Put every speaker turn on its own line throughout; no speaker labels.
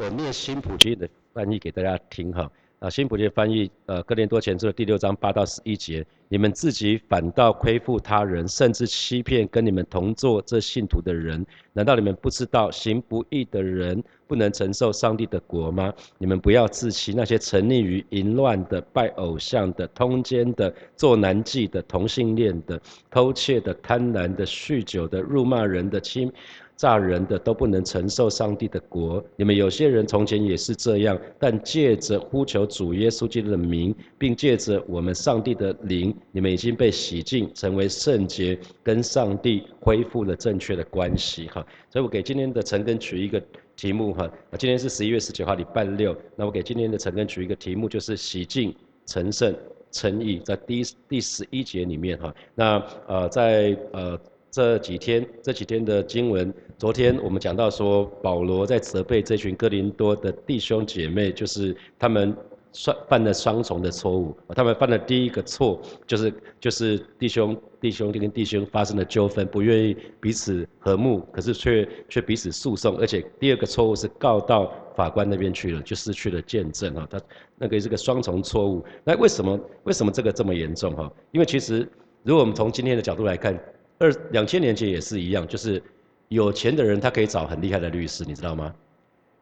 我念新普金的翻译给大家听哈。啊，新普金翻译，呃，哥林多前书第六章八到十一节，你们自己反倒亏负他人，甚至欺骗跟你们同做这信徒的人，难道你们不知道行不义的人不能承受上帝的国吗？你们不要自欺，那些沉溺于淫乱的、拜偶像的、通奸的、做难妓的、同性恋的、偷窃的、贪婪的、酗酒的、辱骂人的、亲。诈人的都不能承受上帝的国。你们有些人从前也是这样，但借着呼求主耶稣基督的名，并借着我们上帝的灵，你们已经被洗净，成为圣洁，跟上帝恢复了正确的关系。哈，所以我给今天的陈根取一个题目。哈，今天是十一月十九号，礼拜六。那我给今天的陈根取一个题目，就是洗净、成圣、称义，在第第十一节里面。哈，那呃，在呃。这几天这几天的经文，昨天我们讲到说，保罗在责备这群哥林多的弟兄姐妹，就是他们犯犯了双重的错误。他们犯的第一个错，就是就是弟兄弟兄跟弟兄发生了纠纷，不愿意彼此和睦，可是却却彼此诉讼。而且第二个错误是告到法官那边去了，就失去了见证啊。他那个是个双重错误。那为什么为什么这个这么严重哈？因为其实如果我们从今天的角度来看。二两千年前也是一样，就是有钱的人他可以找很厉害的律师，你知道吗？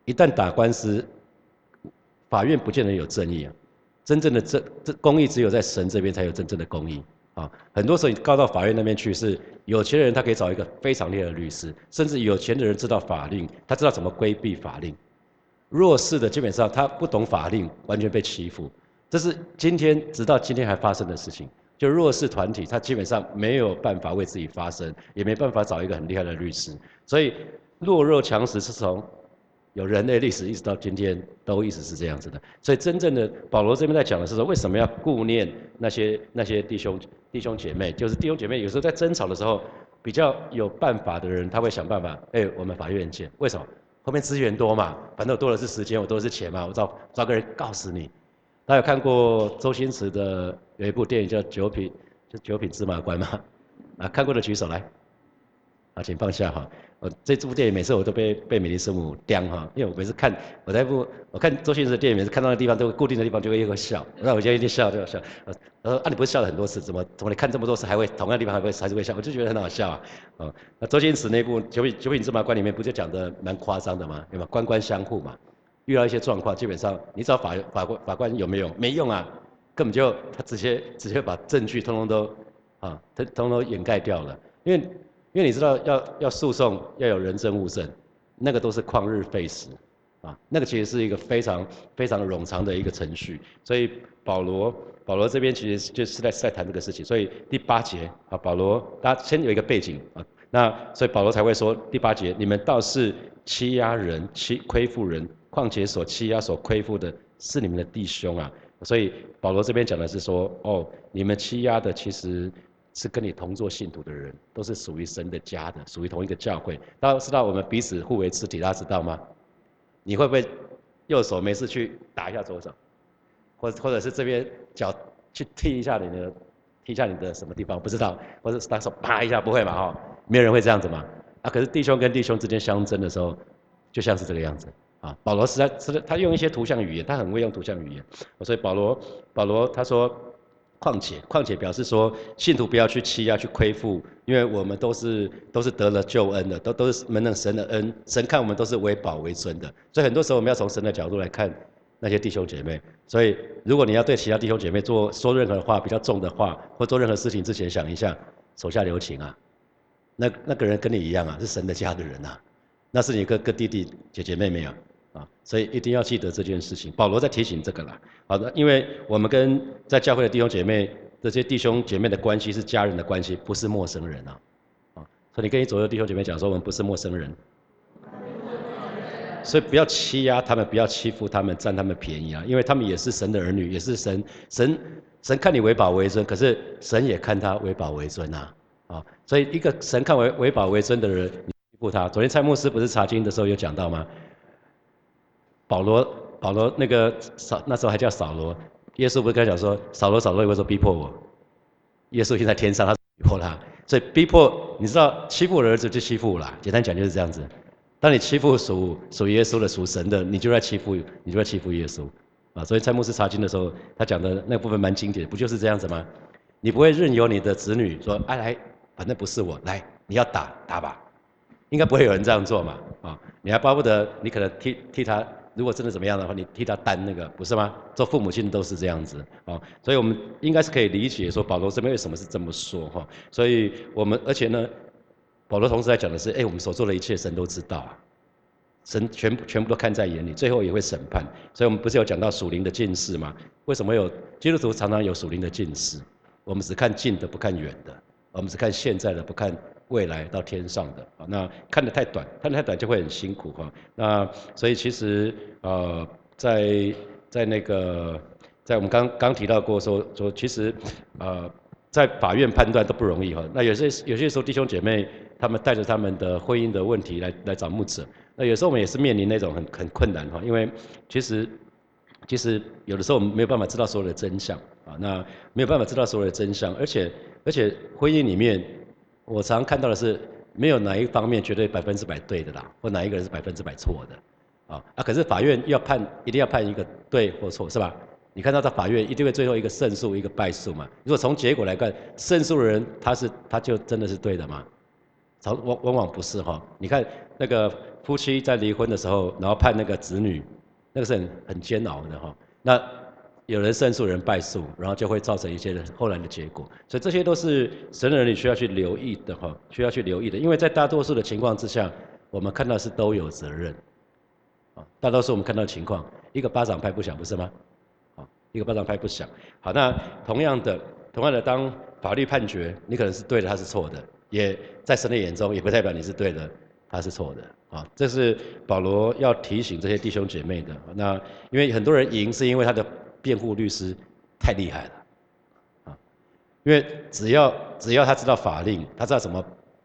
一旦打官司，法院不见得有正义啊。真正的正这公义只有在神这边才有真正的公义啊。很多时候你告到法院那边去，是有钱的人他可以找一个非常厉害的律师，甚至有钱的人知道法令，他知道怎么规避法令。弱势的基本上他不懂法令，完全被欺负。这是今天直到今天还发生的事情。就弱势团体，他基本上没有办法为自己发声，也没办法找一个很厉害的律师。所以弱肉强食是从有人类历史一直到今天都一直是这样子的。所以真正的保罗这边在讲的是说，为什么要顾念那些那些弟兄弟兄姐妹？就是弟兄姐妹有时候在争吵的时候，比较有办法的人，他会想办法，哎，我们法院见。为什么？后面资源多嘛，反正我多的是时间，我多的是钱嘛，我找找个人告死你。大家有看过周星驰的有一部电影叫《九品》，就《九品芝麻官》嘛？啊，看过的举手来。啊，请放下哈。我这部电影每次我都被被美丽师母刁哈，因为我每次看我在部我看周星驰的电影，每次看到的地方都固定的地方就会一个笑，那我就一定笑就要笑。呃，啊你不是笑了很多次，怎么怎么你看这么多次还会同样地方还会还是会笑？我就觉得很好笑啊。哦，那周星驰那部《九品九品芝麻官》里面不就讲的蛮夸张的嘛，对吧？官官相护嘛。遇到一些状况，基本上你找法法官法官有没有？没用啊，根本就他直接直接把证据通通都啊，通通都掩盖掉了。因为因为你知道要要诉讼要有人证物证，那个都是旷日费时啊，那个其实是一个非常非常冗长的一个程序。所以保罗保罗这边其实就是在在谈这个事情。所以第八节啊，保罗大家先有一个背景啊，那所以保罗才会说第八节，你们倒是欺压人欺亏负人。况且所欺压、所亏负的是你们的弟兄啊，所以保罗这边讲的是说，哦，你们欺压的其实是跟你同做信徒的人，都是属于神的家的，属于同一个教会。大家知道我们彼此互为肢体，大家知道吗？你会不会右手没事去打一下左手，或或者是这边脚去踢一下你的，踢一下你的什么地方？不知道，或者是单手啪一下，不会嘛？哈，没有人会这样子嘛？啊，可是弟兄跟弟兄之间相争的时候，就像是这个样子。啊，保罗实在是他用一些图像语言，他很会用图像语言，所以保罗保罗他说，况且况且表示说，信徒不要去欺压去亏负，因为我们都是都是得了救恩的，都都是蒙了神的恩，神看我们都是为宝为尊的，所以很多时候我们要从神的角度来看那些弟兄姐妹，所以如果你要对其他弟兄姐妹做说任何话比较重的话，或做任何事情之前想一下，手下留情啊，那那个人跟你一样啊，是神的家的人呐，那是你哥哥弟弟姐姐妹妹啊。所以一定要记得这件事情。保罗在提醒这个啦。好的，因为我们跟在教会的弟兄姐妹，这些弟兄姐妹的关系是家人的关系，不是陌生人啊。啊，所以你跟你左右弟兄姐妹讲说，我们不是陌生人。所以不要欺压他们，不要欺负他们，占他们便宜啊！因为他们也是神的儿女，也是神神神看你为宝为尊，可是神也看他为宝为尊呐。啊，所以一个神看为为宝为尊的人，你欺负他。昨天蔡牧师不是查经的时候有讲到吗？保罗，保罗那个扫那时候还叫扫罗，耶稣不是跟他讲说，扫罗扫罗，为什么逼迫我？耶稣现在天上，他逼迫他，所以逼迫，你知道欺负我的儿子就欺负我了，简单讲就是这样子，当你欺负属属耶稣的、属神的，你就在欺负，你就在欺负耶稣。啊，所以蔡牧师查经的时候，他讲的那部分蛮经典，不就是这样子吗？你不会任由你的子女说，哎来，反正不是我，来，你要打打吧，应该不会有人这样做嘛。啊，你还巴不得你可能替替他。如果真的怎么样的话，你替他担那个不是吗？做父母亲都是这样子啊，所以我们应该是可以理解说保罗这边为什么是这么说哈。所以我们而且呢，保罗同时在讲的是，哎，我们所做的一切神都知道啊，神全部全部都看在眼里，最后也会审判。所以我们不是有讲到属灵的近视吗？为什么有基督徒常常有属灵的近视？我们只看近的不看远的，我们只看现在的不看。未来到天上的啊，那看得太短，看得太短就会很辛苦哈。那所以其实呃，在在那个在我们刚刚提到过说说，其实呃在法院判断都不容易哈。那有些有些时候弟兄姐妹他们带着他们的婚姻的问题来来找牧者，那有时候我们也是面临那种很很困难哈，因为其实其实有的时候我们没有办法知道所有的真相啊，那没有办法知道所有的真相，而且而且婚姻里面。我常看到的是，没有哪一方面绝对百分之百对的啦，或哪一个人是百分之百错的，啊啊！可是法院要判，一定要判一个对或错，是吧？你看到在法院一定会最后一个胜诉，一个败诉嘛？如果从结果来看，胜诉的人他是他就真的是对的吗？常往往往不是哈。你看那个夫妻在离婚的时候，然后判那个子女，那个是很很煎熬的哈。那有人胜诉，人败诉，然后就会造成一些后来的结果，所以这些都是神的人你需要去留意的哈，需要去留意的，因为在大多数的情况之下，我们看到是都有责任，啊，大多数我们看到情况，一个巴掌拍不响，不是吗？啊，一个巴掌拍不响。好，那同样的，同样的，当法律判决你可能是对的，他是错的，也在神的眼中也不代表你是对的，他是错的。啊，这是保罗要提醒这些弟兄姐妹的。那因为很多人赢是因为他的。辩护律师太厉害了，啊，因为只要只要他知道法令，他知道怎么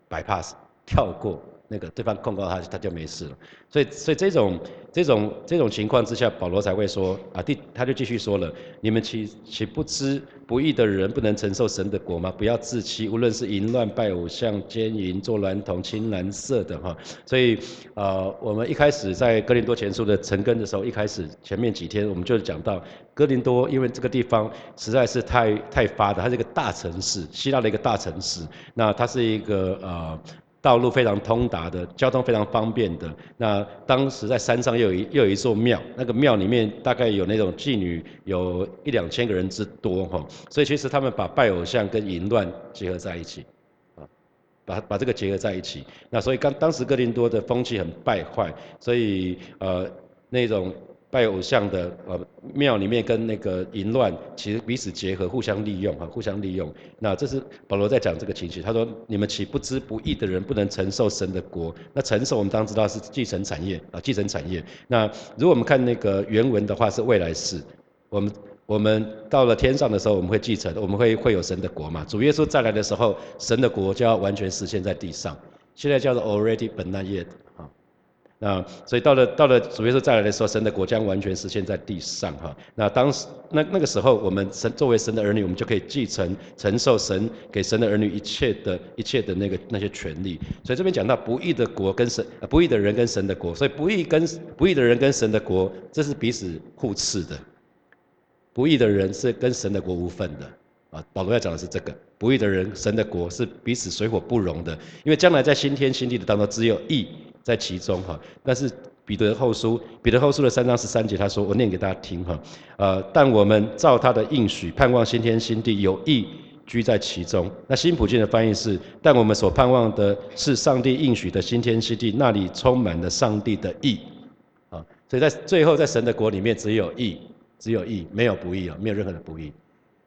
bypass 跳过。那个对方控告他，他就没事了。所以，所以这种这种这种情况之下，保罗才会说啊，第他就继续说了：你们岂岂不知不义的人不能承受神的国吗？不要自欺，无论是淫乱、拜偶像、奸淫、做娈童、青蓝色的哈。所以，呃，我们一开始在哥林多前书的成根的时候，一开始前面几天我们就讲到哥林多，因为这个地方实在是太太发达，它是一个大城市，希腊的一个大城市。那它是一个呃。道路非常通达的，交通非常方便的。那当时在山上又有一又有一座庙，那个庙里面大概有那种妓女，有一两千个人之多哈。所以其实他们把拜偶像跟淫乱结合在一起，啊，把把这个结合在一起。那所以刚当时哥林多的风气很败坏，所以呃那种。拜偶像的呃庙里面跟那个淫乱其实彼此结合，互相利用哈，互相利用。那这是保罗在讲这个情绪，他说你们岂不知不义的人不能承受神的国？那承受我们当知道是继承产业啊，继承产业。那如果我们看那个原文的话是未来式，我们我们到了天上的时候我们会继承，我们会会有神的国嘛？主耶稣再来的时候，神的国就要完全实现在地上。现在叫做 already but not yet。那所以到了到了主耶稣再来的时候，神的国将完全实现在地上哈。那当时那那个时候，我们神作为神的儿女，我们就可以继承承受神给神的儿女一切的一切的那个那些权利。所以这边讲到不义的国跟神不义的人跟神的国，所以不义跟不义的人跟神的国，这是彼此互斥的。不义的人是跟神的国无份的啊。保罗要讲的是这个，不义的人神的国是彼此水火不容的，因为将来在新天新地的当中，只有义。在其中哈，但是彼得后书，彼得后书的三章十三节，他说：“我念给大家听哈，呃，但我们照他的应许，盼望新天新地，有义居在其中。”那新普京的翻译是：“但我们所盼望的是上帝应许的新天新地，那里充满了上帝的义。”啊，所以在最后在神的国里面，只有义，只有义，没有不义啊，没有任何的不义。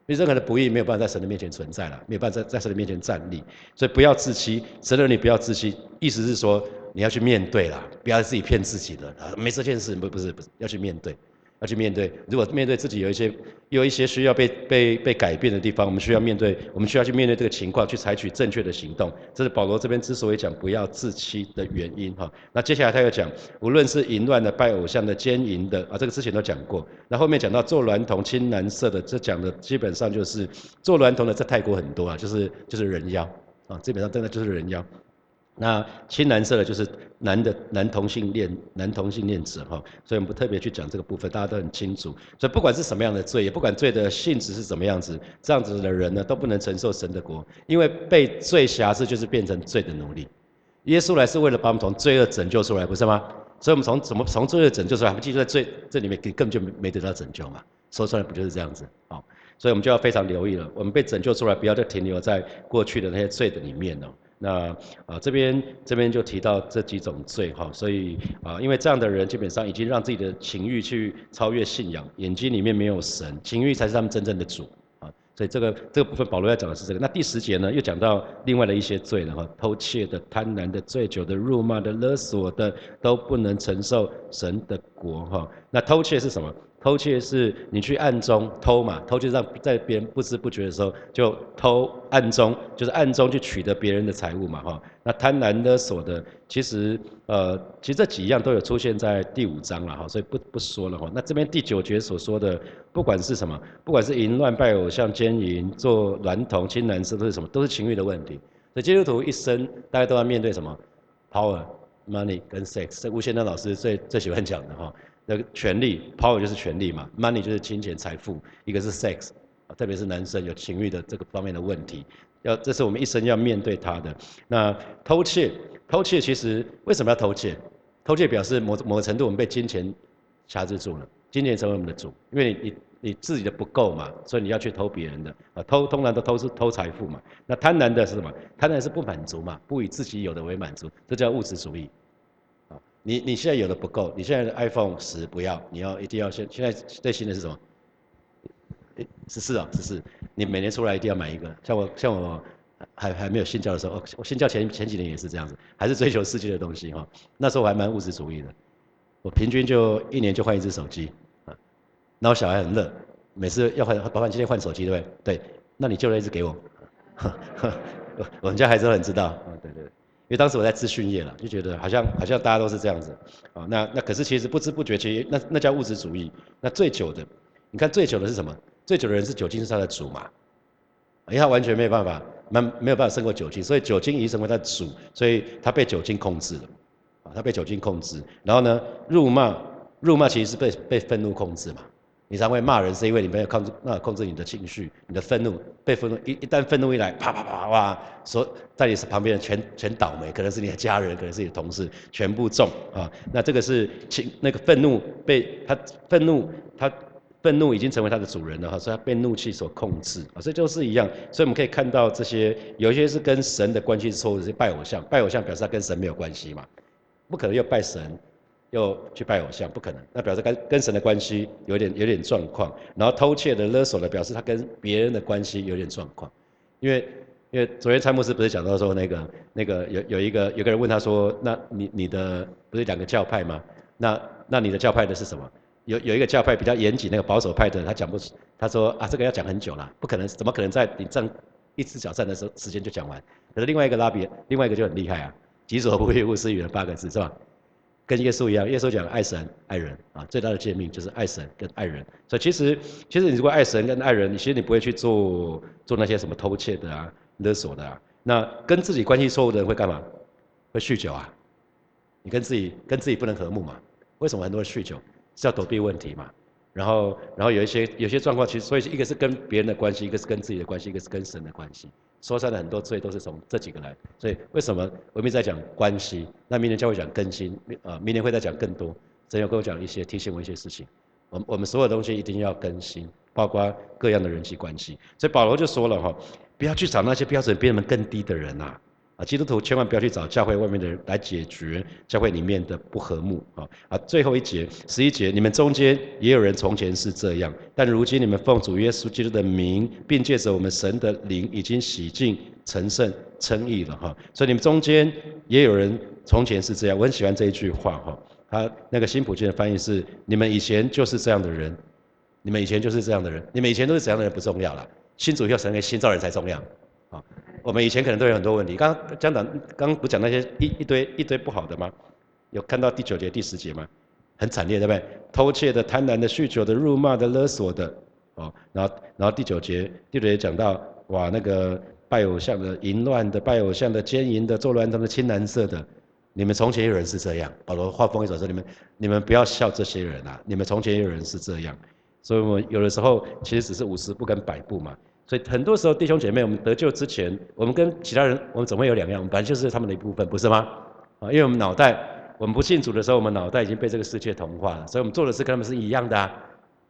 因为任何的不义没有办法在神的面前存在了，没有办法在在神的面前站立，所以不要自欺，神的你不要自欺，意思是说。你要去面对啦，不要自己骗自己的啊！没这件事，不不是不是，要去面对，要去面对。如果面对自己有一些有一些需要被被被改变的地方，我们需要面对，我们需要去面对这个情况，去采取正确的行动。这是保罗这边之所以讲不要自欺的原因哈。那接下来他又讲，无论是淫乱的、拜偶像的、奸淫的啊，这个之前都讲过。那后面讲到做娈童、青蓝色的，这讲的基本上就是做娈童的，在泰国很多啊，就是就是人妖啊，基本上真的就是人妖。那青蓝色的就是男的男同性恋男同性恋者哈，所以我们不特别去讲这个部分，大家都很清楚。所以不管是什么样的罪，也不管罪的性质是怎么样子，这样子的人呢都不能承受神的国，因为被罪辖制就是变成罪的奴隶。耶稣来是为了把我们从罪恶拯救出来，不是吗？所以我们从怎么从罪恶拯救出来？继续在罪这里面根本就没得到拯救嘛。说出来不就是这样子？好，所以我们就要非常留意了。我们被拯救出来，不要再停留在过去的那些罪的里面了。那啊，这边这边就提到这几种罪哈，所以啊，因为这样的人基本上已经让自己的情欲去超越信仰，眼睛里面没有神，情欲才是他们真正的主啊。所以这个这个部分保罗要讲的是这个。那第十节呢，又讲到另外的一些罪了哈，偷窃的、贪婪的、醉酒的、辱骂的、勒索的，都不能承受神的国哈。那偷窃是什么？偷窃是你去暗中偷嘛，偷就让在别人不知不觉的时候就偷暗中，就是暗中去取得别人的财物嘛，哈。那贪婪勒索的，其实呃，其实这几样都有出现在第五章了，哈，所以不不说了哈。那这边第九节所说的，不管是什么，不管是淫乱、拜偶像、奸淫、做娈童、青蓝色，都是什么，都是情欲的问题。所以基督徒一生大家都要面对什么？power、money 跟 sex，这吴先生老师最最喜欢讲的哈。那个权力，power 就是权力嘛，money 就是金钱财富，一个是 sex，特别是男生有情欲的这个方面的问题，要这是我们一生要面对他的。那偷窃，偷窃其实为什么要偷窃？偷窃表示某某个程度我们被金钱辖制住了，金钱成为我们的主，因为你你你自己的不够嘛，所以你要去偷别人的啊，偷通常都偷是偷财富嘛。那贪婪的是什么？贪婪是不满足嘛，不以自己有的为满足，这叫物质主义。你你现在有的不够，你现在的 iPhone 十不要，你要一定要现现在最新的是什么？十四啊，十四，你每年出来一定要买一个。像我像我还还没有信教的时候，我信教前前几年也是这样子，还是追求世界的东西哈。那时候我还蛮物质主义的，我平均就一年就换一只手机啊。那我小孩很乐，每次要换，爸爸今天换手机对不对？对，那你就那一只给 我。我们家孩子都很知道啊，对对。因为当时我在资讯业了，就觉得好像好像大家都是这样子，啊，那那可是其实不知不觉，其实那那叫物质主义。那醉酒的，你看醉酒的是什么？醉酒的人是酒精是他的主嘛？因为他完全没有办法，没没有办法胜过酒精，所以酒精已经成为他的主，所以他被酒精控制了，啊，他被酒精控制。然后呢，辱骂，辱骂其实是被被愤怒控制嘛。你才会骂人，是因为你没有控制，那控制你的情绪，你的愤怒被愤怒一一旦愤怒一来，啪啪啪哇，所在你旁边的全全倒霉，可能是你的家人，可能是你的同事，全部中啊。那这个是情那个愤怒被他愤怒，他愤怒已经成为他的主人了哈，所以他被怒气所控制啊，所以就是一样。所以我们可以看到这些有些是跟神的关系是错误的，是拜偶像，拜偶像表示他跟神没有关系嘛，不可能要拜神。又去拜偶像，不可能。那表示跟跟神的关系有点有点状况。然后偷窃的勒索的，表示他跟别人的关系有点状况。因为因为昨天蔡牧师不是讲到说那个那个有有一个有个人问他说，那你你的不是两个教派吗？那那你的教派的是什么？有有一个教派比较严谨，那个保守派的他讲不出，他说啊这个要讲很久了，不可能，怎么可能在你站一次脚站的时候时间就讲完？可是另外一个拉比，另外一个就很厉害啊，己所不欲，勿施于人八个字是吧？跟耶稣一样，耶稣讲爱神爱人啊，最大的诫命就是爱神跟爱人。所以其实，其实你如果爱神跟爱人，你其实你不会去做做那些什么偷窃的啊、勒索的啊。那跟自己关系错误的人会干嘛？会酗酒啊。你跟自己跟自己不能和睦嘛？为什么很多人酗酒？是要躲避问题嘛？然后，然后有一些有些状况，其实所以一个是跟别人的关系，一个是跟自己的关系，一个是跟神的关系。说出来很多罪都是从这几个来，所以为什么我们在讲关系？那明年将会讲更新，呃，明年会再讲更多。神要跟我讲一些提醒我一些事情，我我们所有东西一定要更新，包括各样的人际关系。所以保罗就说了哈，不要去找那些标准比我们更低的人呐。啊，啊基督徒千万不要去找教会外面的人来解决教会里面的不和睦啊！啊，最后一节十一节，你们中间也有人从前是这样，但如今你们奉主耶稣基督的名，并借着我们神的灵，已经洗净、成圣、称义了哈。所以你们中间也有人从前是这样，我很喜欢这一句话哈。他那个新普京的翻译是：你们以前就是这样的人，你们以前就是这样的人，你们以前都是怎样的人不重要了，新主要成为新造人才重要啊。我们以前可能都有很多问题。刚刚讲讲，刚不讲那些一一堆一堆不好的吗？有看到第九节、第十节吗？很惨烈，对不对？偷窃的、贪婪的、酗酒的、辱骂的、勒索的，哦，然后然后第九节第九节讲到，哇，那个拜偶像的、淫乱的、拜偶像的、奸淫的、作乱的、青蓝色的，你们从前有人是这样。保罗话锋一转说：你们你们不要笑这些人啊！你们从前有人是这样。所以我有的时候其实只是五十步跟百步嘛。所以很多时候弟兄姐妹，我们得救之前，我们跟其他人我们总会有两样，我们本来就是他们的一部分，不是吗？啊，因为我们脑袋，我们不信主的时候，我们脑袋已经被这个世界同化了，所以我们做的事跟他们是一样的啊。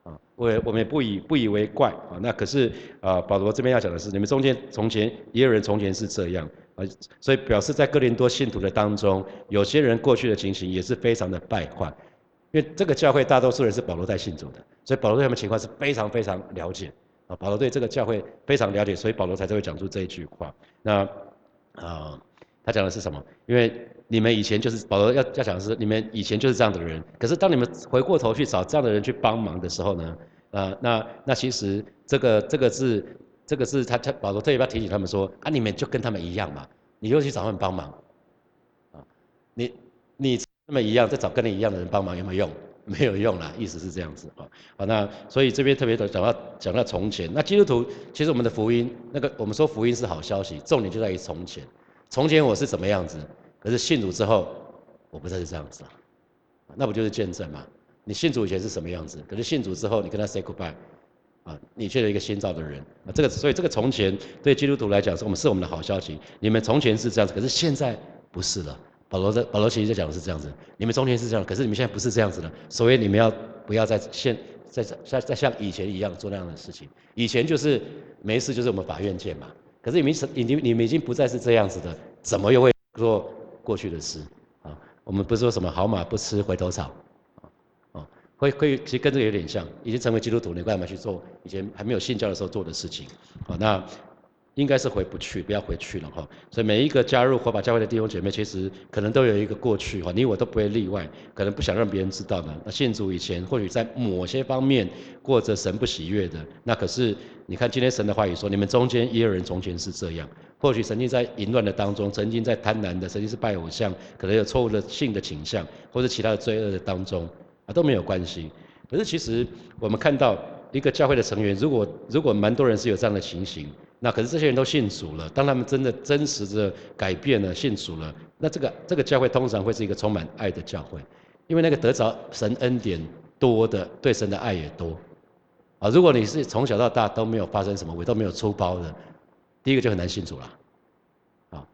啊，我我们也不以不以为怪啊。那可是啊，保罗这边要讲的是，你们中间从前也有人从前是这样啊，所以表示在哥林多信徒的当中，有些人过去的情形也是非常的败坏。因为这个教会大多数人是保罗在信主的，所以保罗对他们情况是非常非常了解啊。保罗对这个教会非常了解，所以保罗才会讲出这一句话。那啊，他讲的是什么？因为你们以前就是保罗要要讲的是，你们以前就是这样的人。可是当你们回过头去找这样的人去帮忙的时候呢？啊，那那其实这个这个是这个是他他保罗特别要提醒他们说啊，你们就跟他们一样嘛，你又去找他们帮忙啊，你你。那么一样，再找跟你一样的人帮忙有没有用？没有用啦，意思是这样子啊。好，那所以这边特别的讲到讲到从前，那基督徒其实我们的福音，那个我们说福音是好消息，重点就在于从前。从前我是怎么样子，可是信主之后，我不再是这样子了，那不就是见证吗？你信主以前是什么样子，可是信主之后，你跟他 say goodbye，啊，你却是一个新造的人啊。这个所以这个从前对基督徒来讲，是我们是我们的好消息。你们从前是这样子，可是现在不是了。保罗在保罗其实就讲的是这样子，你们中间是这样，可是你们现在不是这样子的，所以你们要不要再现再再再像以前一样做那样的事情？以前就是没事就是我们法院见嘛，可是你们已经你们已经不再是这样子的，怎么又会做过去的事啊？我们不是说什么好马不吃回头草啊？哦，会会其实跟这个有点像，已经成为基督徒，你干嘛去做以前还没有信教的时候做的事情？好，那。应该是回不去，不要回去了哈。所以每一个加入火把教会的弟兄姐妹，其实可能都有一个过去哈，你我都不会例外，可能不想让别人知道的。那信主以前，或许在某些方面过着神不喜悦的，那可是你看今天神的话语说，你们中间也有人从前是这样，或许曾经在淫乱的当中，曾经在贪婪的，曾经是拜偶像，可能有错误的性的倾向，或者其他的罪恶的当中啊都没有关系。可是其实我们看到一个教会的成员，如果如果蛮多人是有这样的情形。那可是这些人都信主了，当他们真的真实的改变了信主了，那这个这个教会通常会是一个充满爱的教会，因为那个得着神恩典多的，对神的爱也多。啊，如果你是从小到大都没有发生什么，我都没有出包的，第一个就很难信主了。啊，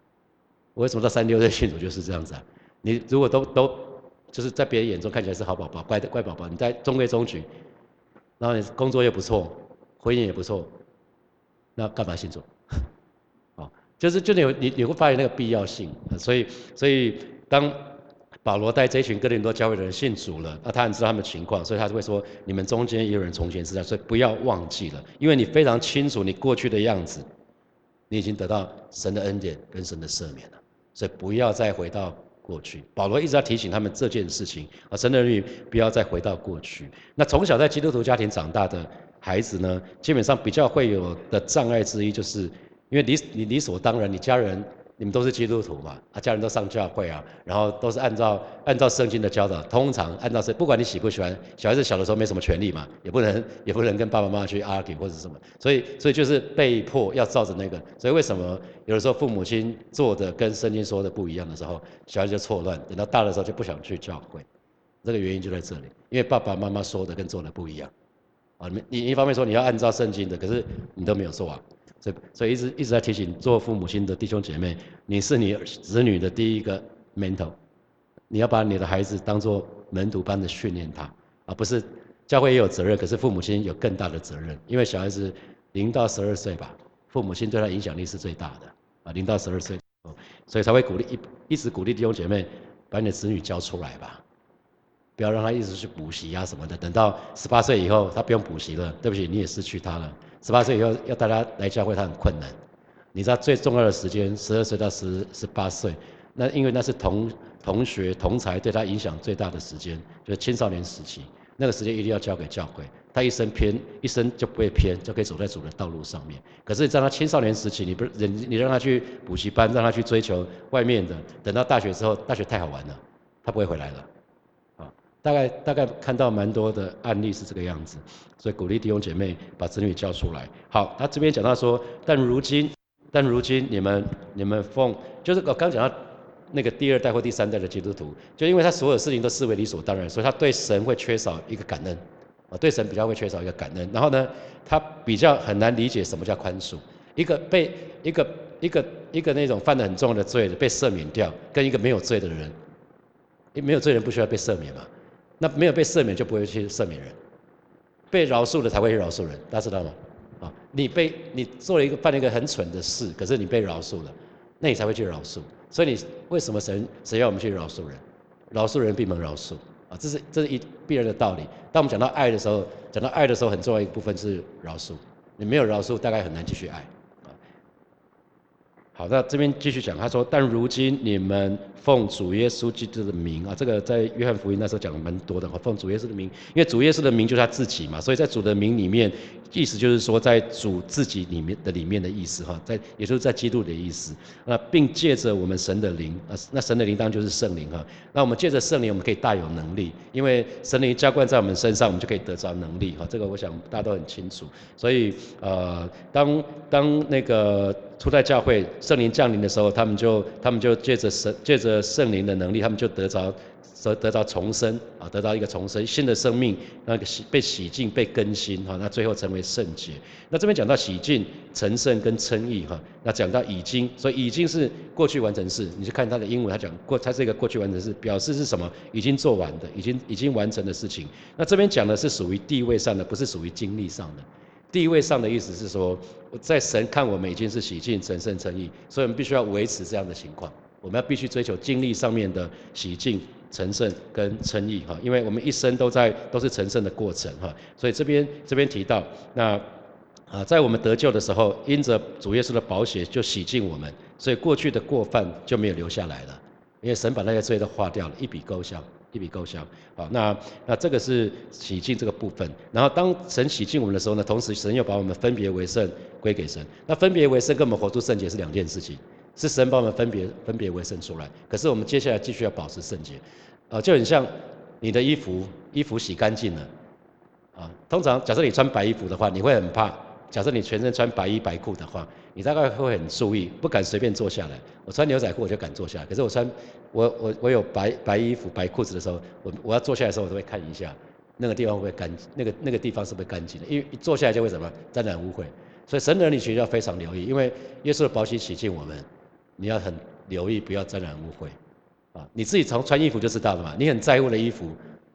我为什么到三六岁信主就是这样子啊？你如果都都就是在别人眼中看起来是好宝宝、乖的乖宝宝，你在中规中矩，然后你工作又不错，婚姻也不错。那干嘛信主？哦，就是就你你你会发现那个必要性，所以所以当保罗带这群哥林多教会的人信主了，那他很知道他们情况，所以他就会说：你们中间也有人从前是这样，所以不要忘记了，因为你非常清楚你过去的样子，你已经得到神的恩典跟神的赦免了，所以不要再回到过去。保罗一直在提醒他们这件事情啊，神的儿女不要再回到过去。那从小在基督徒家庭长大的。孩子呢，基本上比较会有的障碍之一，就是因为理你理所当然，你家人你们都是基督徒嘛，啊，家人都上教会啊，然后都是按照按照圣经的教导，通常按照是不管你喜不喜欢，小孩子小的时候没什么权利嘛，也不能也不能跟爸爸妈妈去 argue 或者什么，所以所以就是被迫要照着那个，所以为什么有的时候父母亲做的跟圣经说的不一样的时候，小孩子就错乱，等到大的时候就不想去教会，这个原因就在这里，因为爸爸妈妈说的跟做的不一样。啊，你你一方面说你要按照圣经的，可是你都没有做啊，所以所以一直一直在提醒做父母亲的弟兄姐妹，你是你子女的第一个 mentor，你要把你的孩子当做门徒般的训练他，而不是教会也有责任，可是父母亲有更大的责任，因为小孩子零到十二岁吧，父母亲对他影响力是最大的啊，零到十二岁，所以才会鼓励一一直鼓励弟兄姐妹把你的子女教出来吧。不要让他一直去补习啊什么的，等到十八岁以后，他不用补习了，对不起，你也失去他了。十八岁以后要带他来教会，他很困难。你知道最重要的时间，十二岁到十十八岁，那因为那是同同学同才对他影响最大的时间，就是青少年时期，那个时间一定要交给教会，他一生偏一生就不会偏，就可以走在主的道路上面。可是，在他青少年时期，你不你你让他去补习班，让他去追求外面的，等到大学之后，大学太好玩了，他不会回来了。大概大概看到蛮多的案例是这个样子，所以鼓励弟兄姐妹把子女叫出来。好，他这边讲到说，但如今但如今你们你们奉就是我刚讲到那个第二代或第三代的基督徒，就因为他所有事情都视为理所当然，所以他对神会缺少一个感恩啊，对神比较会缺少一个感恩。然后呢，他比较很难理解什么叫宽恕。一个被一个一个一个那种犯了很重的罪的被赦免掉，跟一个没有罪的人，因为没有罪人不需要被赦免嘛？那没有被赦免就不会去赦免人，被饶恕的才会去饶恕人，大家知道吗？啊，你被你做了一个犯了一个很蠢的事，可是你被饶恕了，那你才会去饶恕。所以你为什么神神要我们去饶恕人？饶恕人闭门饶恕啊，这是这是一必然的道理。当我们讲到爱的时候，讲到爱的时候，很重要一部分是饶恕。你没有饶恕，大概很难继续爱。好，那这边继续讲，他说：“但如今你们奉主耶稣基督的名啊，这个在约翰福音那时候讲的蛮多的。哈奉主耶稣的名，因为主耶稣的名就是他自己嘛，所以在主的名里面，意思就是说在主自己里面的里面的意思哈，在也就是在基督的意思。那并借着我们神的灵啊，那神的灵当然就是圣灵哈。那我们借着圣灵，我们可以大有能力，因为神灵浇灌在我们身上，我们就可以得着能力哈。这个我想大家都很清楚。所以呃，当当那个。初代教会圣灵降临的时候，他们就他们就借着神借着圣灵的能力，他们就得着得得到重生啊，得到一个重生新的生命，那个洗被洗净被更新哈，那最后成为圣洁。那这边讲到洗净、成圣跟称义哈，那讲到已经，所以已经是过去完成式。你去看他的英文，他讲过，他是一个过去完成式，表示是什么？已经做完的，已经已经完成的事情。那这边讲的是属于地位上的，不是属于经历上的。地位上的意思是说，在神看我们已经是洗净、成圣、诚意，所以我们必须要维持这样的情况。我们要必须追求经历上面的洗净、成圣跟诚意哈，因为我们一生都在都是成圣的过程哈。所以这边这边提到，那啊，在我们得救的时候，因着主耶稣的宝血就洗净我们，所以过去的过犯就没有留下来了，因为神把那些罪都化掉了，一笔勾销。一笔勾销，好，那那这个是洗净这个部分。然后当神洗净我们的时候呢，同时神又把我们分别为圣归给神。那分别为圣跟我们活出圣洁是两件事情，是神把我们分别分别为圣出来。可是我们接下来继续要保持圣洁，呃，就很像你的衣服，衣服洗干净了，啊，通常假设你穿白衣服的话，你会很怕。假设你全身穿白衣白裤的话，你大概会很注意，不敢随便坐下来。我穿牛仔裤我就敢坐下来，可是我穿我我我有白白衣服白裤子的时候，我我要坐下来的时候，我都会看一下那个地方会不会干，那个那个地方是不是干净的？因为一坐下来就会什么沾染污秽。所以神的儿女其实要非常留意，因为耶稣的宝血洗净我们，你要很留意不要沾染污秽啊！你自己从穿衣服就知道了嘛，你很在乎的衣服，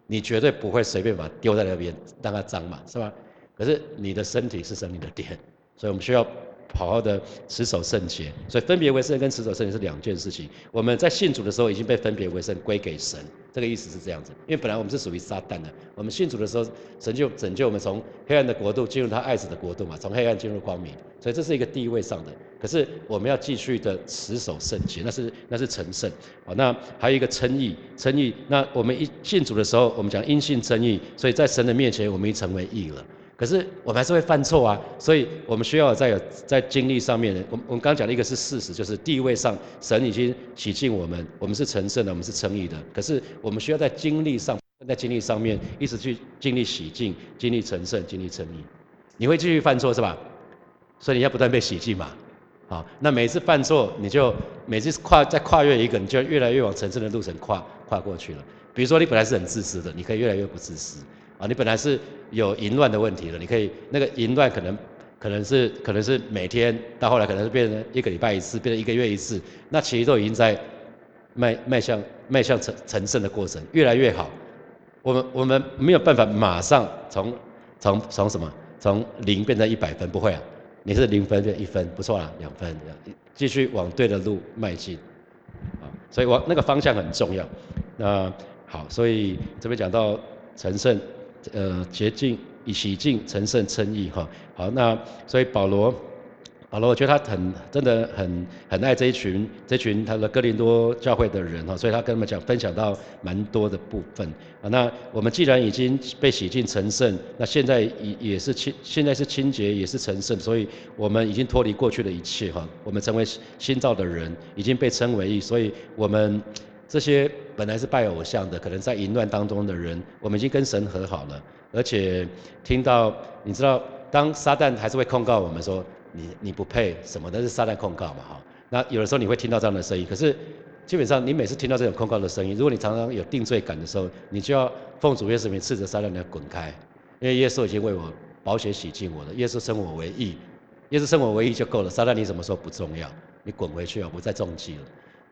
你绝对不会随便把它丢在那边让它脏嘛，是吧？可是你的身体是生命的殿，所以我们需要好好的持守圣洁。所以分别为圣跟持守圣洁是两件事情。我们在信主的时候已经被分别为圣归给神，这个意思是这样子。因为本来我们是属于撒旦的，我们信主的时候，神就拯救我们从黑暗的国度进入他爱子的国度嘛，从黑暗进入光明。所以这是一个地位上的。可是我们要继续的持守圣洁，那是那是成圣。好，那还有一个称义，称义。那我们一信主的时候，我们讲因信称义，所以在神的面前，我们已成为义了。可是我们还是会犯错啊，所以我们需要在有在经历上面的。我我们刚讲的一个是事实，就是地位上神已经洗净我们，我们是成圣的，我们是称义的。可是我们需要在经历上，在经历上面一直去经历洗净、经历成圣、经历称义。你会继续犯错是吧？所以你要不断被洗净嘛。好，那每次犯错，你就每次跨再跨越一个，你就越来越往成圣的路程跨跨过去了。比如说你本来是很自私的，你可以越来越不自私。啊，你本来是有淫乱的问题的，你可以那个淫乱可能可能是可能是每天到后来可能是变成一个礼拜一次，变成一个月一次，那其实都已经在迈迈向迈向成成圣的过程，越来越好。我们我们没有办法马上从从从什么从零变成一百分，不会啊，你是零分变一分，不错啦，两分，继续往对的路迈进，啊，所以往那个方向很重要。那好，所以这边讲到成圣。呃，洁净、以洗净、成圣、称义，哈，好，那所以保罗，保罗，我觉得他很，真的很，很爱这一群，这群他的哥林多教会的人，哈，所以他跟他们讲，分享到蛮多的部分，啊，那我们既然已经被洗净成圣，那现在也也是清，现在是清洁，也是成圣，所以我们已经脱离过去的一切，哈，我们成为新造的人，已经被称为义，所以我们。这些本来是拜偶像的，可能在淫乱当中的人，我们已经跟神和好了。而且听到，你知道，当撒旦还是会控告我们说，你你不配什么，那是撒旦控告嘛哈。那有的时候你会听到这样的声音，可是基本上你每次听到这种控告的声音，如果你常常有定罪感的时候，你就要奉主耶稣名斥责撒旦，你要滚开，因为耶稣已经为我保险洗净我了，耶稣称我为义，耶稣称我为义就够了。撒旦你什么说不重要？你滚回去啊，不再中计了。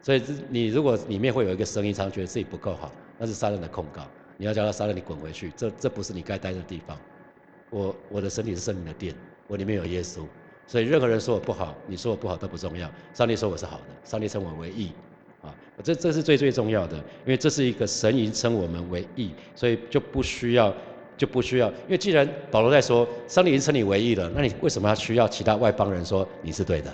所以你如果里面会有一个声音，常觉得自己不够好，那是撒旦的控告。你要叫他杀了你滚回去，这这不是你该待的地方。我我的身体是圣灵的殿，我里面有耶稣，所以任何人说我不好，你说我不好都不重要。上帝说我是好的，上帝称我为义，啊，这这是最最重要的，因为这是一个神已经称我们为义，所以就不需要就不需要，因为既然保罗在说上帝已经称你为义了，那你为什么要需要其他外邦人说你是对的？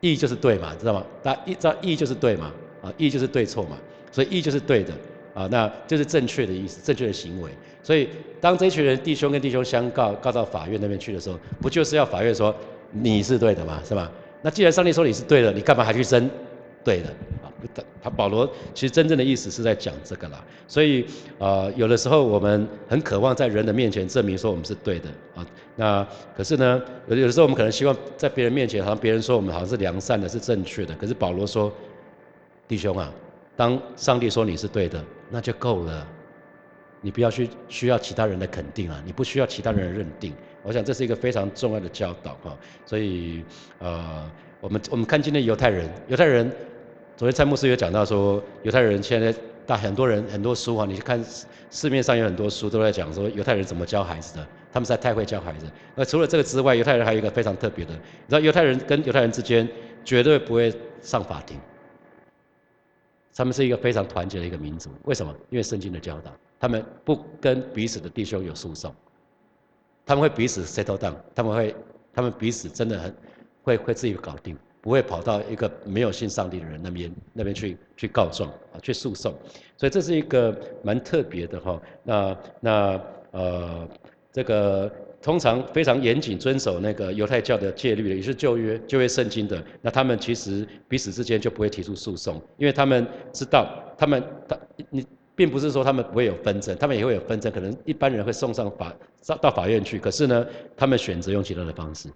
义就是对嘛，知道吗？大义知道义就是对嘛，啊，义就是对错嘛，所以义就是对的。啊，那就是正确的意思，正确的行为。所以，当这群人弟兄跟弟兄相告，告到法院那边去的时候，不就是要法院说你是对的嘛？是吧？那既然上帝说你是对的，你干嘛还去争对的？啊，他保罗其实真正的意思是在讲这个啦。所以，呃，有的时候我们很渴望在人的面前证明说我们是对的啊。那可是呢，有有的时候我们可能希望在别人面前，好像别人说我们好像是良善的，是正确的。可是保罗说，弟兄啊。当上帝说你是对的，那就够了，你不要去需要其他人的肯定啊，你不需要其他人的认定。我想这是一个非常重要的教导哈。所以呃，我们我们看今天犹太人，犹太人昨天蔡牧师有讲到说，犹太人现在大很多人很多书啊，你去看市面上有很多书都在讲说犹太人怎么教孩子的，他们实在太会教孩子。那除了这个之外，犹太人还有一个非常特别的，你知道犹太人跟犹太人之间绝对不会上法庭。他们是一个非常团结的一个民族，为什么？因为圣经的教导，他们不跟彼此的弟兄有诉讼，他们会彼此 settle down，他们会，他们彼此真的很会会自己搞定，不会跑到一个没有信上帝的人那边那边去去告状啊，去诉讼，所以这是一个蛮特别的哈。那那呃这个。通常非常严谨遵守那个犹太教的戒律的，也是旧约旧约圣经的。那他们其实彼此之间就不会提出诉讼，因为他们知道，他们他你并不是说他们不会有纷争，他们也会有纷争，可能一般人会送上法上到法院去。可是呢，他们选择用其他的方式。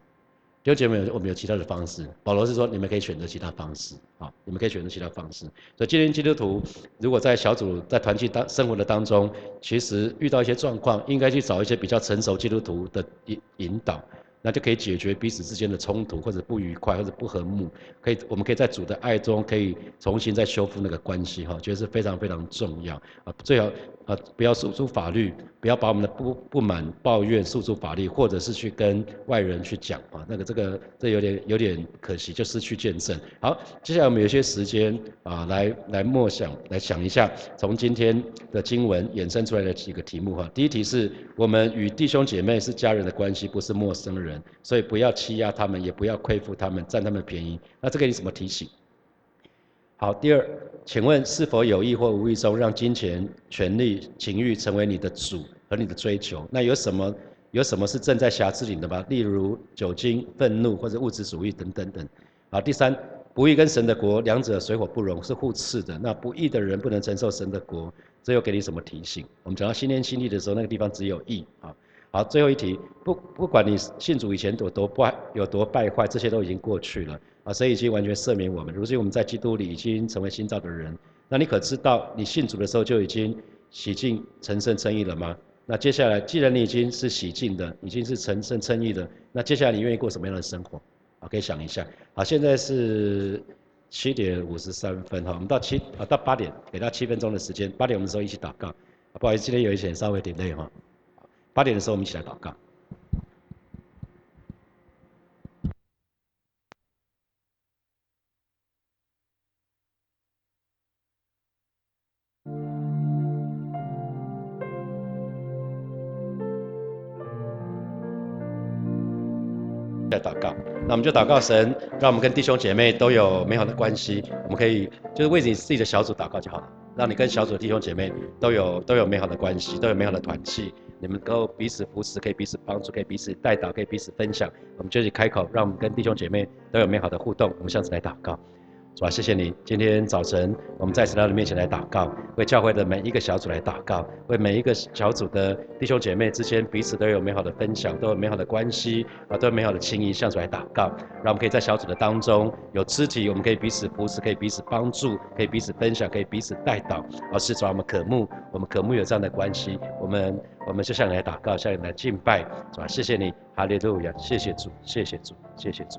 弟兄姐妹，我们有其他的方式。保罗是说，你们可以选择其他方式，啊，你们可以选择其他方式。所以今天基督徒如果在小组在团契当生活的当中，其实遇到一些状况，应该去找一些比较成熟基督徒的引引导。那就可以解决彼此之间的冲突，或者不愉快，或者不和睦。可以，我们可以在主的爱中，可以重新再修复那个关系，哈，觉得是非常非常重要啊。最好啊，不要诉诸法律，不要把我们的不不满、抱怨诉诸法律，或者是去跟外人去讲啊。那个这个这有点有点可惜，就失去见证。好，接下来我们有些时间啊，来来默想，来想一下从今天的经文衍生出来的几个题目哈。第一题是我们与弟兄姐妹是家人的关系，不是陌生人。所以不要欺压他们，也不要亏负他们，占他们便宜。那这个你怎么提醒？好，第二，请问是否有意或无意中让金钱、权力、情欲成为你的主和你的追求？那有什么有什么是正在瑕疵里的吗？例如酒精、愤怒或者物质主义等等等。好，第三，不义跟神的国两者水火不容，是互斥的。那不义的人不能承受神的国，这又给你什么提醒？我们讲到新年新历的时候，那个地方只有义啊。好，好最后一题，不不管你信主以前有多败有多败坏，这些都已经过去了啊，所以已经完全赦免我们。如今我们在基督里已经成为新造的人，那你可知道你信主的时候就已经洗净、成圣、称义了吗？那接下来，既然你已经是洗净的，已经是成圣、称义的，那接下来你愿意过什么样的生活？啊，可以想一下。好，现在是七点五十三分哈，我们到七啊到八点，给他七分钟的时间，八点我们时候一起祷告。不好意思，今天有一点稍微点累哈。八点的时候，我们一起来祷告。在祷告，那我们就祷告神，让我们跟弟兄姐妹都有美好的关系。我们可以就是为你自己的小组祷告就好了，让你跟小组弟兄姐妹都有都有美好的关系，都有美好的团契。你们够彼此扶持，可以彼此帮助，可以彼此带导，可以彼此分享。我们就一起开口，让我们跟弟兄姐妹都有美好的互动。我们下次来祷告。主啊，谢谢你，今天早晨我们再次到你面前来祷告，为教会的每一个小组来祷告，为每一个小组的弟兄姐妹之间彼此都有美好的分享，都有美好的关系啊，都有美好的情谊，向主来祷告，让我们可以在小组的当中有肢体，我们可以彼此扶持，可以彼此帮助，可以彼此分享，可以彼此带导，而是主啊，我们渴慕，我们渴慕有这样的关系，我们我们就向你来祷告，向你来敬拜，主啊，谢谢你，哈利路亚，谢谢主，谢谢主，谢谢主。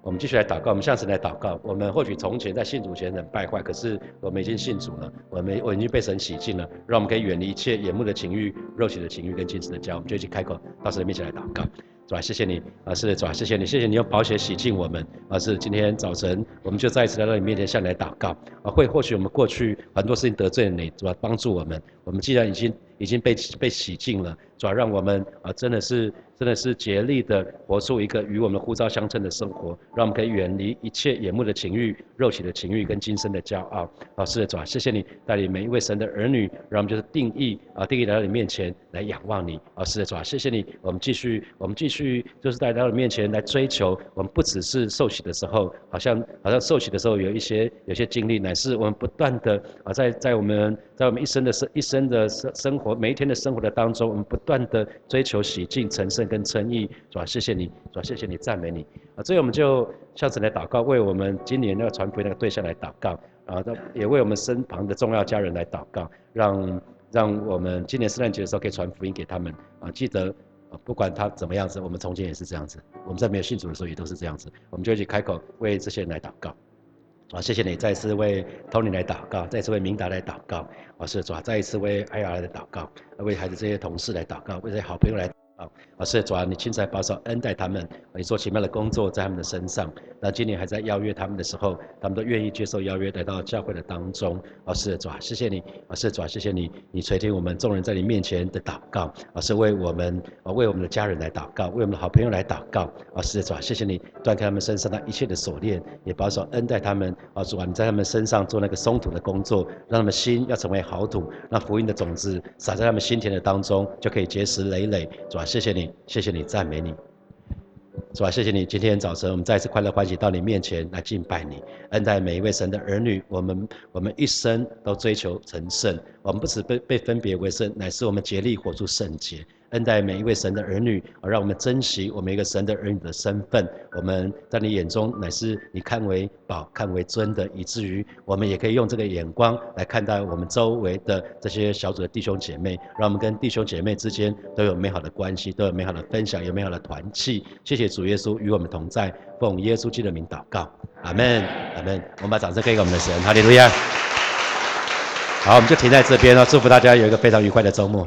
我们继续来祷告，我们下次来祷告。我们或许从前在信主前很败坏，可是我们已经信主了，我们我已经被神洗净了，让我们可以远离一切眼目的情欲、肉体的情欲跟精神的骄。我们就一起开口到神的面前来祷告。主啊，谢谢你啊，是的，主啊，谢谢你，谢谢你用宝血洗净我们啊，是今天早晨我们就再一次来到你面前向你来祷告啊，会或许我们过去很多事情得罪了你，主啊，帮助我们。我们既然已经已经被被洗净了，主啊让我们啊，真的是。真的是竭力的活出一个与我们呼召相称的生活，让我们可以远离一切眼目的情欲、肉体的情欲跟今生的骄傲。啊，是的，主啊，谢谢你带领每一位神的儿女，让我们就是定义啊，定义来到你面前来仰望你。啊，是的，主啊，谢谢你，我们继续，我们继续就是带到你面前来追求。我们不只是受洗的时候，好像好像受洗的时候有一些有些经历，乃是我们不断的啊，在在我们在我们一生的生一生的生生活每一天的生活的当中，我们不断的追求洗净成圣。跟诚意，主啊，谢谢你，主啊，谢谢你，赞美你啊！所以我们就向神来祷告，为我们今年那个传福音那个对象来祷告啊，也为我们身旁的重要家人来祷告，让让我们今年圣诞节的时候可以传福音给他们啊！记得，不管他怎么样子，我们从前也是这样子，我们在没有信主的时候也都是这样子，我们就一起开口为这些人来祷告啊！谢谢你，再次为 Tony 来祷告，再次为明达来祷告啊！是主啊，再一次为艾雅来祷告，为孩子这些同事来祷告，为这些好朋友来。啊，老师，主啊，你亲自保守恩待他们，你做奇妙的工作在他们的身上。那今年还在邀约他们的时候，他们都愿意接受邀约，来到教会的当中。老师，主啊，谢谢你，老师，主啊，谢谢你，你垂听我们众人在你面前的祷告。老师，为我们，啊，为我们的家人来祷告，为我们的好朋友来祷告。老师，主啊，谢谢你断开他们身上的一切的锁链，也保守恩待他们。啊，主啊，你在他们身上做那个松土的工作，让他们心要成为好土，让福音的种子撒在他们心田的当中，就可以结实累累。主啊。谢谢你，谢谢你，赞美你，是吧？谢谢你，今天早晨我们再次快乐欢喜到你面前来敬拜你，恩待每一位神的儿女。我们我们一生都追求成圣，我们不止被被分别为圣，乃是我们竭力活出圣洁。恩待每一位神的儿女，而让我们珍惜我们一个神的儿女的身份。我们在你眼中乃是你看为宝、看为尊的，以至于我们也可以用这个眼光来看待我们周围的这些小组的弟兄姐妹，让我们跟弟兄姐妹之间都有美好的关系，都有美好的分享，有美好的团契。谢谢主耶稣与我们同在，奉耶稣基督的名祷告，阿门，阿门。我们把掌声给我们的神，哈利路亚。好，我们就停在这边了，祝福大家有一个非常愉快的周末。